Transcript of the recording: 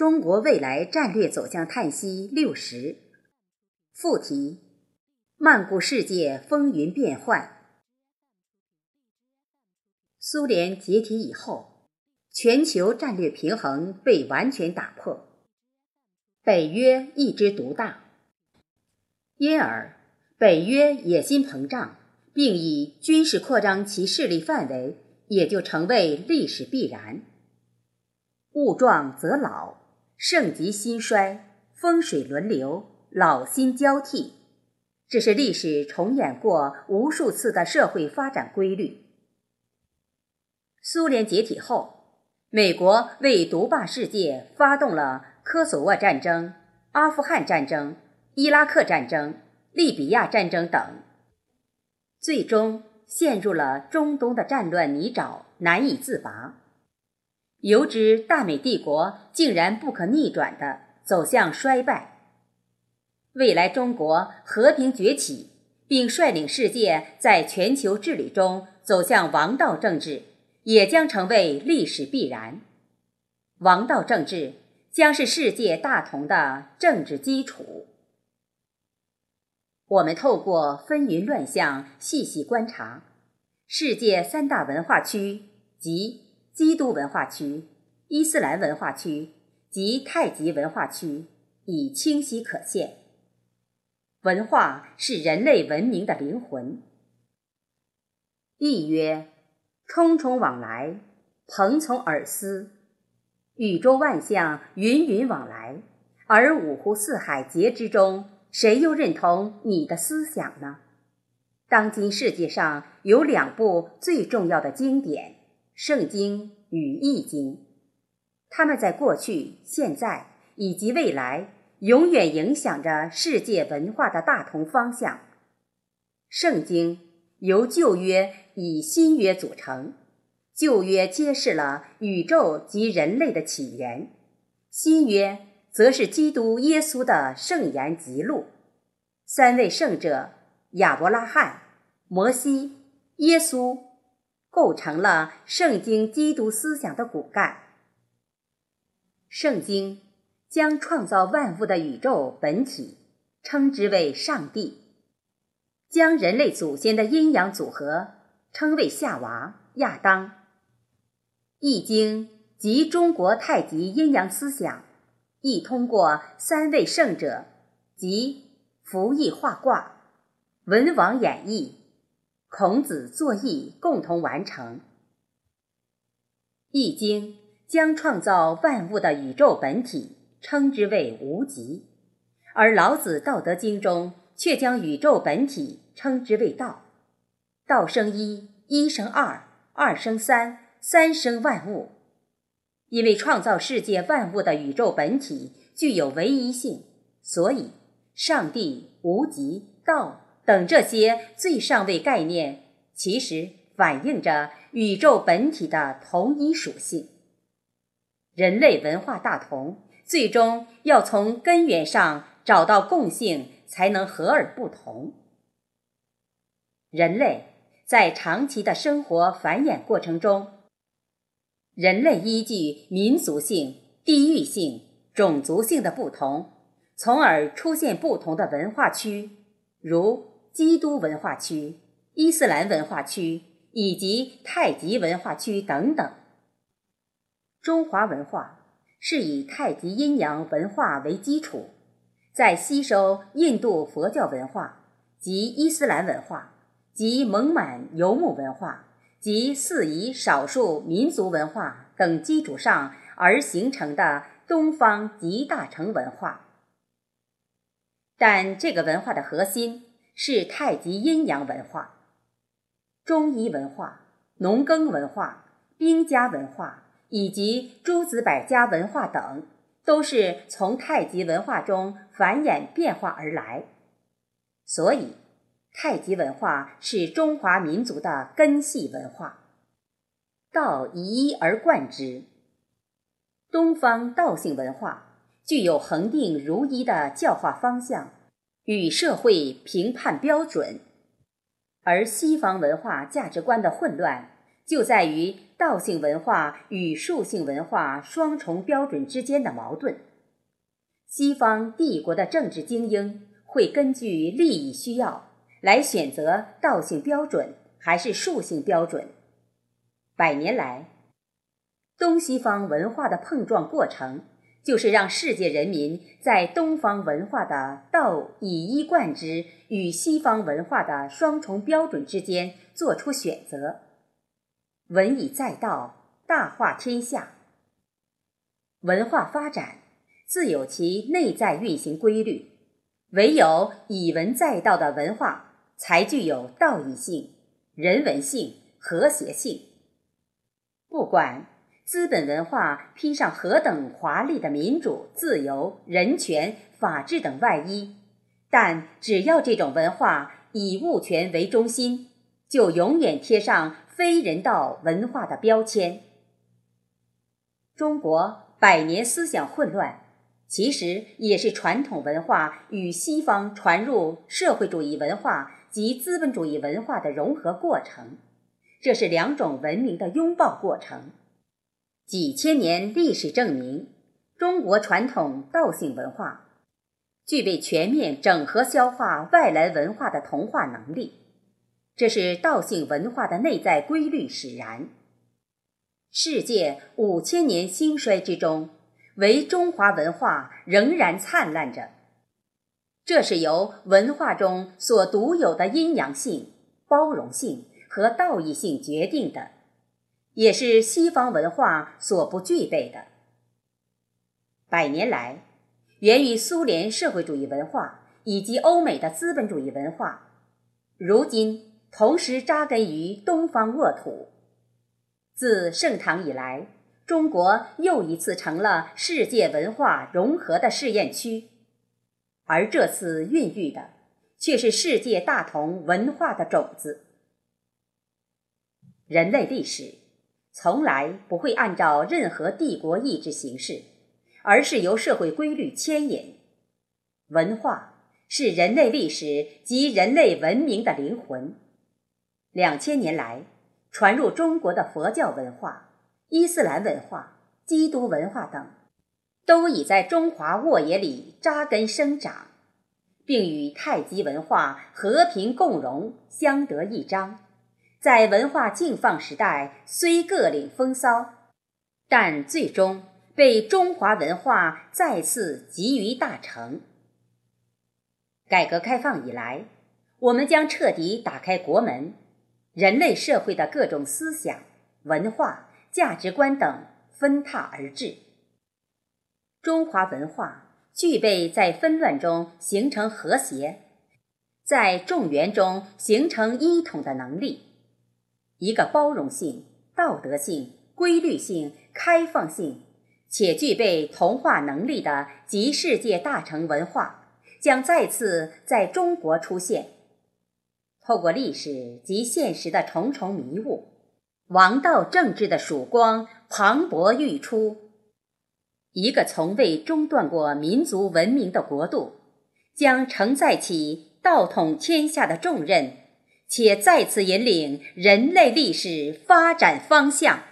中国未来战略走向叹息六十，副题：漫顾世界风云变幻。苏联解体以后，全球战略平衡被完全打破，北约一枝独大，因而北约野心膨胀，并以军事扩张其势力范围，也就成为历史必然。物壮则老，盛极兴衰，风水轮流，老新交替，这是历史重演过无数次的社会发展规律。苏联解体后，美国为独霸世界发动了科索沃战争、阿富汗战争、伊拉克战争、利比亚战争等，最终陷入了中东的战乱泥沼，难以自拔。由之大美帝国竟然不可逆转的走向衰败。未来中国和平崛起，并率领世界在全球治理中走向王道政治。也将成为历史必然。王道政治将是世界大同的政治基础。我们透过纷纭乱象细细观察，世界三大文化区即基督文化区、伊斯兰文化区及太极文化区已清晰可见。文化是人类文明的灵魂。亦曰。匆匆往来，朋从尔思；宇宙万象，云云往来，而五湖四海皆之中，谁又认同你的思想呢？当今世界上有两部最重要的经典，《圣经》与《易经》，它们在过去、现在以及未来，永远影响着世界文化的大同方向。《圣经》由旧约。以新约组成，旧约揭示了宇宙及人类的起源，新约则是基督耶稣的圣言极录。三位圣者亚伯拉罕、摩西、耶稣构成了圣经基督思想的骨干。圣经将创造万物的宇宙本体称之为上帝，将人类祖先的阴阳组合。称为夏娃、亚当，《易经》及中国太极阴阳思想，亦通过三位圣者及符易画卦、文王演义、孔子作义共同完成。《易经》将创造万物的宇宙本体称之为无极，而老子《道德经》中却将宇宙本体称之为道。道生一，一生二，二生三，三生万物。因为创造世界万物的宇宙本体具有唯一性，所以上帝、无极、道等这些最上位概念，其实反映着宇宙本体的同一属性。人类文化大同，最终要从根源上找到共性，才能和而不同。人类。在长期的生活繁衍过程中，人类依据民族性、地域性、种族性的不同，从而出现不同的文化区，如基督文化区、伊斯兰文化区以及太极文化区等等。中华文化是以太极阴阳文化为基础，在吸收印度佛教文化及伊斯兰文化。及蒙满游牧文化及四夷少数民族文化等基础上而形成的东方集大成文化，但这个文化的核心是太极阴阳文化、中医文化、农耕文化、兵家文化以及诸子百家文化等，都是从太极文化中繁衍变化而来，所以。太极文化是中华民族的根系文化，道一而贯之。东方道性文化具有恒定如一的教化方向与社会评判标准，而西方文化价值观的混乱就在于道性文化与术性文化双重标准之间的矛盾。西方帝国的政治精英会根据利益需要来选择道性标准还是术性标准。百年来，东西方文化的碰撞过程。就是让世界人民在东方文化的道以一贯之与西方文化的双重标准之间做出选择。文以载道，大化天下。文化发展自有其内在运行规律，唯有以文载道的文化，才具有道义性、人文性、和谐性。不管。资本文化披上何等华丽的民主、自由、人权、法治等外衣，但只要这种文化以物权为中心，就永远贴上非人道文化的标签。中国百年思想混乱，其实也是传统文化与西方传入社会主义文化及资本主义文化的融合过程，这是两种文明的拥抱过程。几千年历史证明，中国传统道性文化具备全面整合消化外来文化的同化能力，这是道性文化的内在规律使然。世界五千年兴衰之中，唯中华文化仍然灿烂着，这是由文化中所独有的阴阳性、包容性和道义性决定的。也是西方文化所不具备的。百年来，源于苏联社会主义文化以及欧美的资本主义文化，如今同时扎根于东方沃土。自盛唐以来，中国又一次成了世界文化融合的试验区，而这次孕育的，却是世界大同文化的种子。人类历史。从来不会按照任何帝国意志行事，而是由社会规律牵引。文化是人类历史及人类文明的灵魂。两千年来，传入中国的佛教文化、伊斯兰文化、基督文化等，都已在中华沃野里扎根生长，并与太极文化和平共荣，相得益彰。在文化禁放时代，虽各领风骚，但最终被中华文化再次集于大成。改革开放以来，我们将彻底打开国门，人类社会的各种思想、文化、价值观等纷沓而至。中华文化具备在纷乱中形成和谐，在众缘中形成一统的能力。一个包容性、道德性、规律性、开放性，且具备同化能力的集世界大成文化，将再次在中国出现。透过历史及现实的重重迷雾，王道政治的曙光磅礴欲出。一个从未中断过民族文明的国度，将承载起道统天下的重任。且再次引领人类历史发展方向。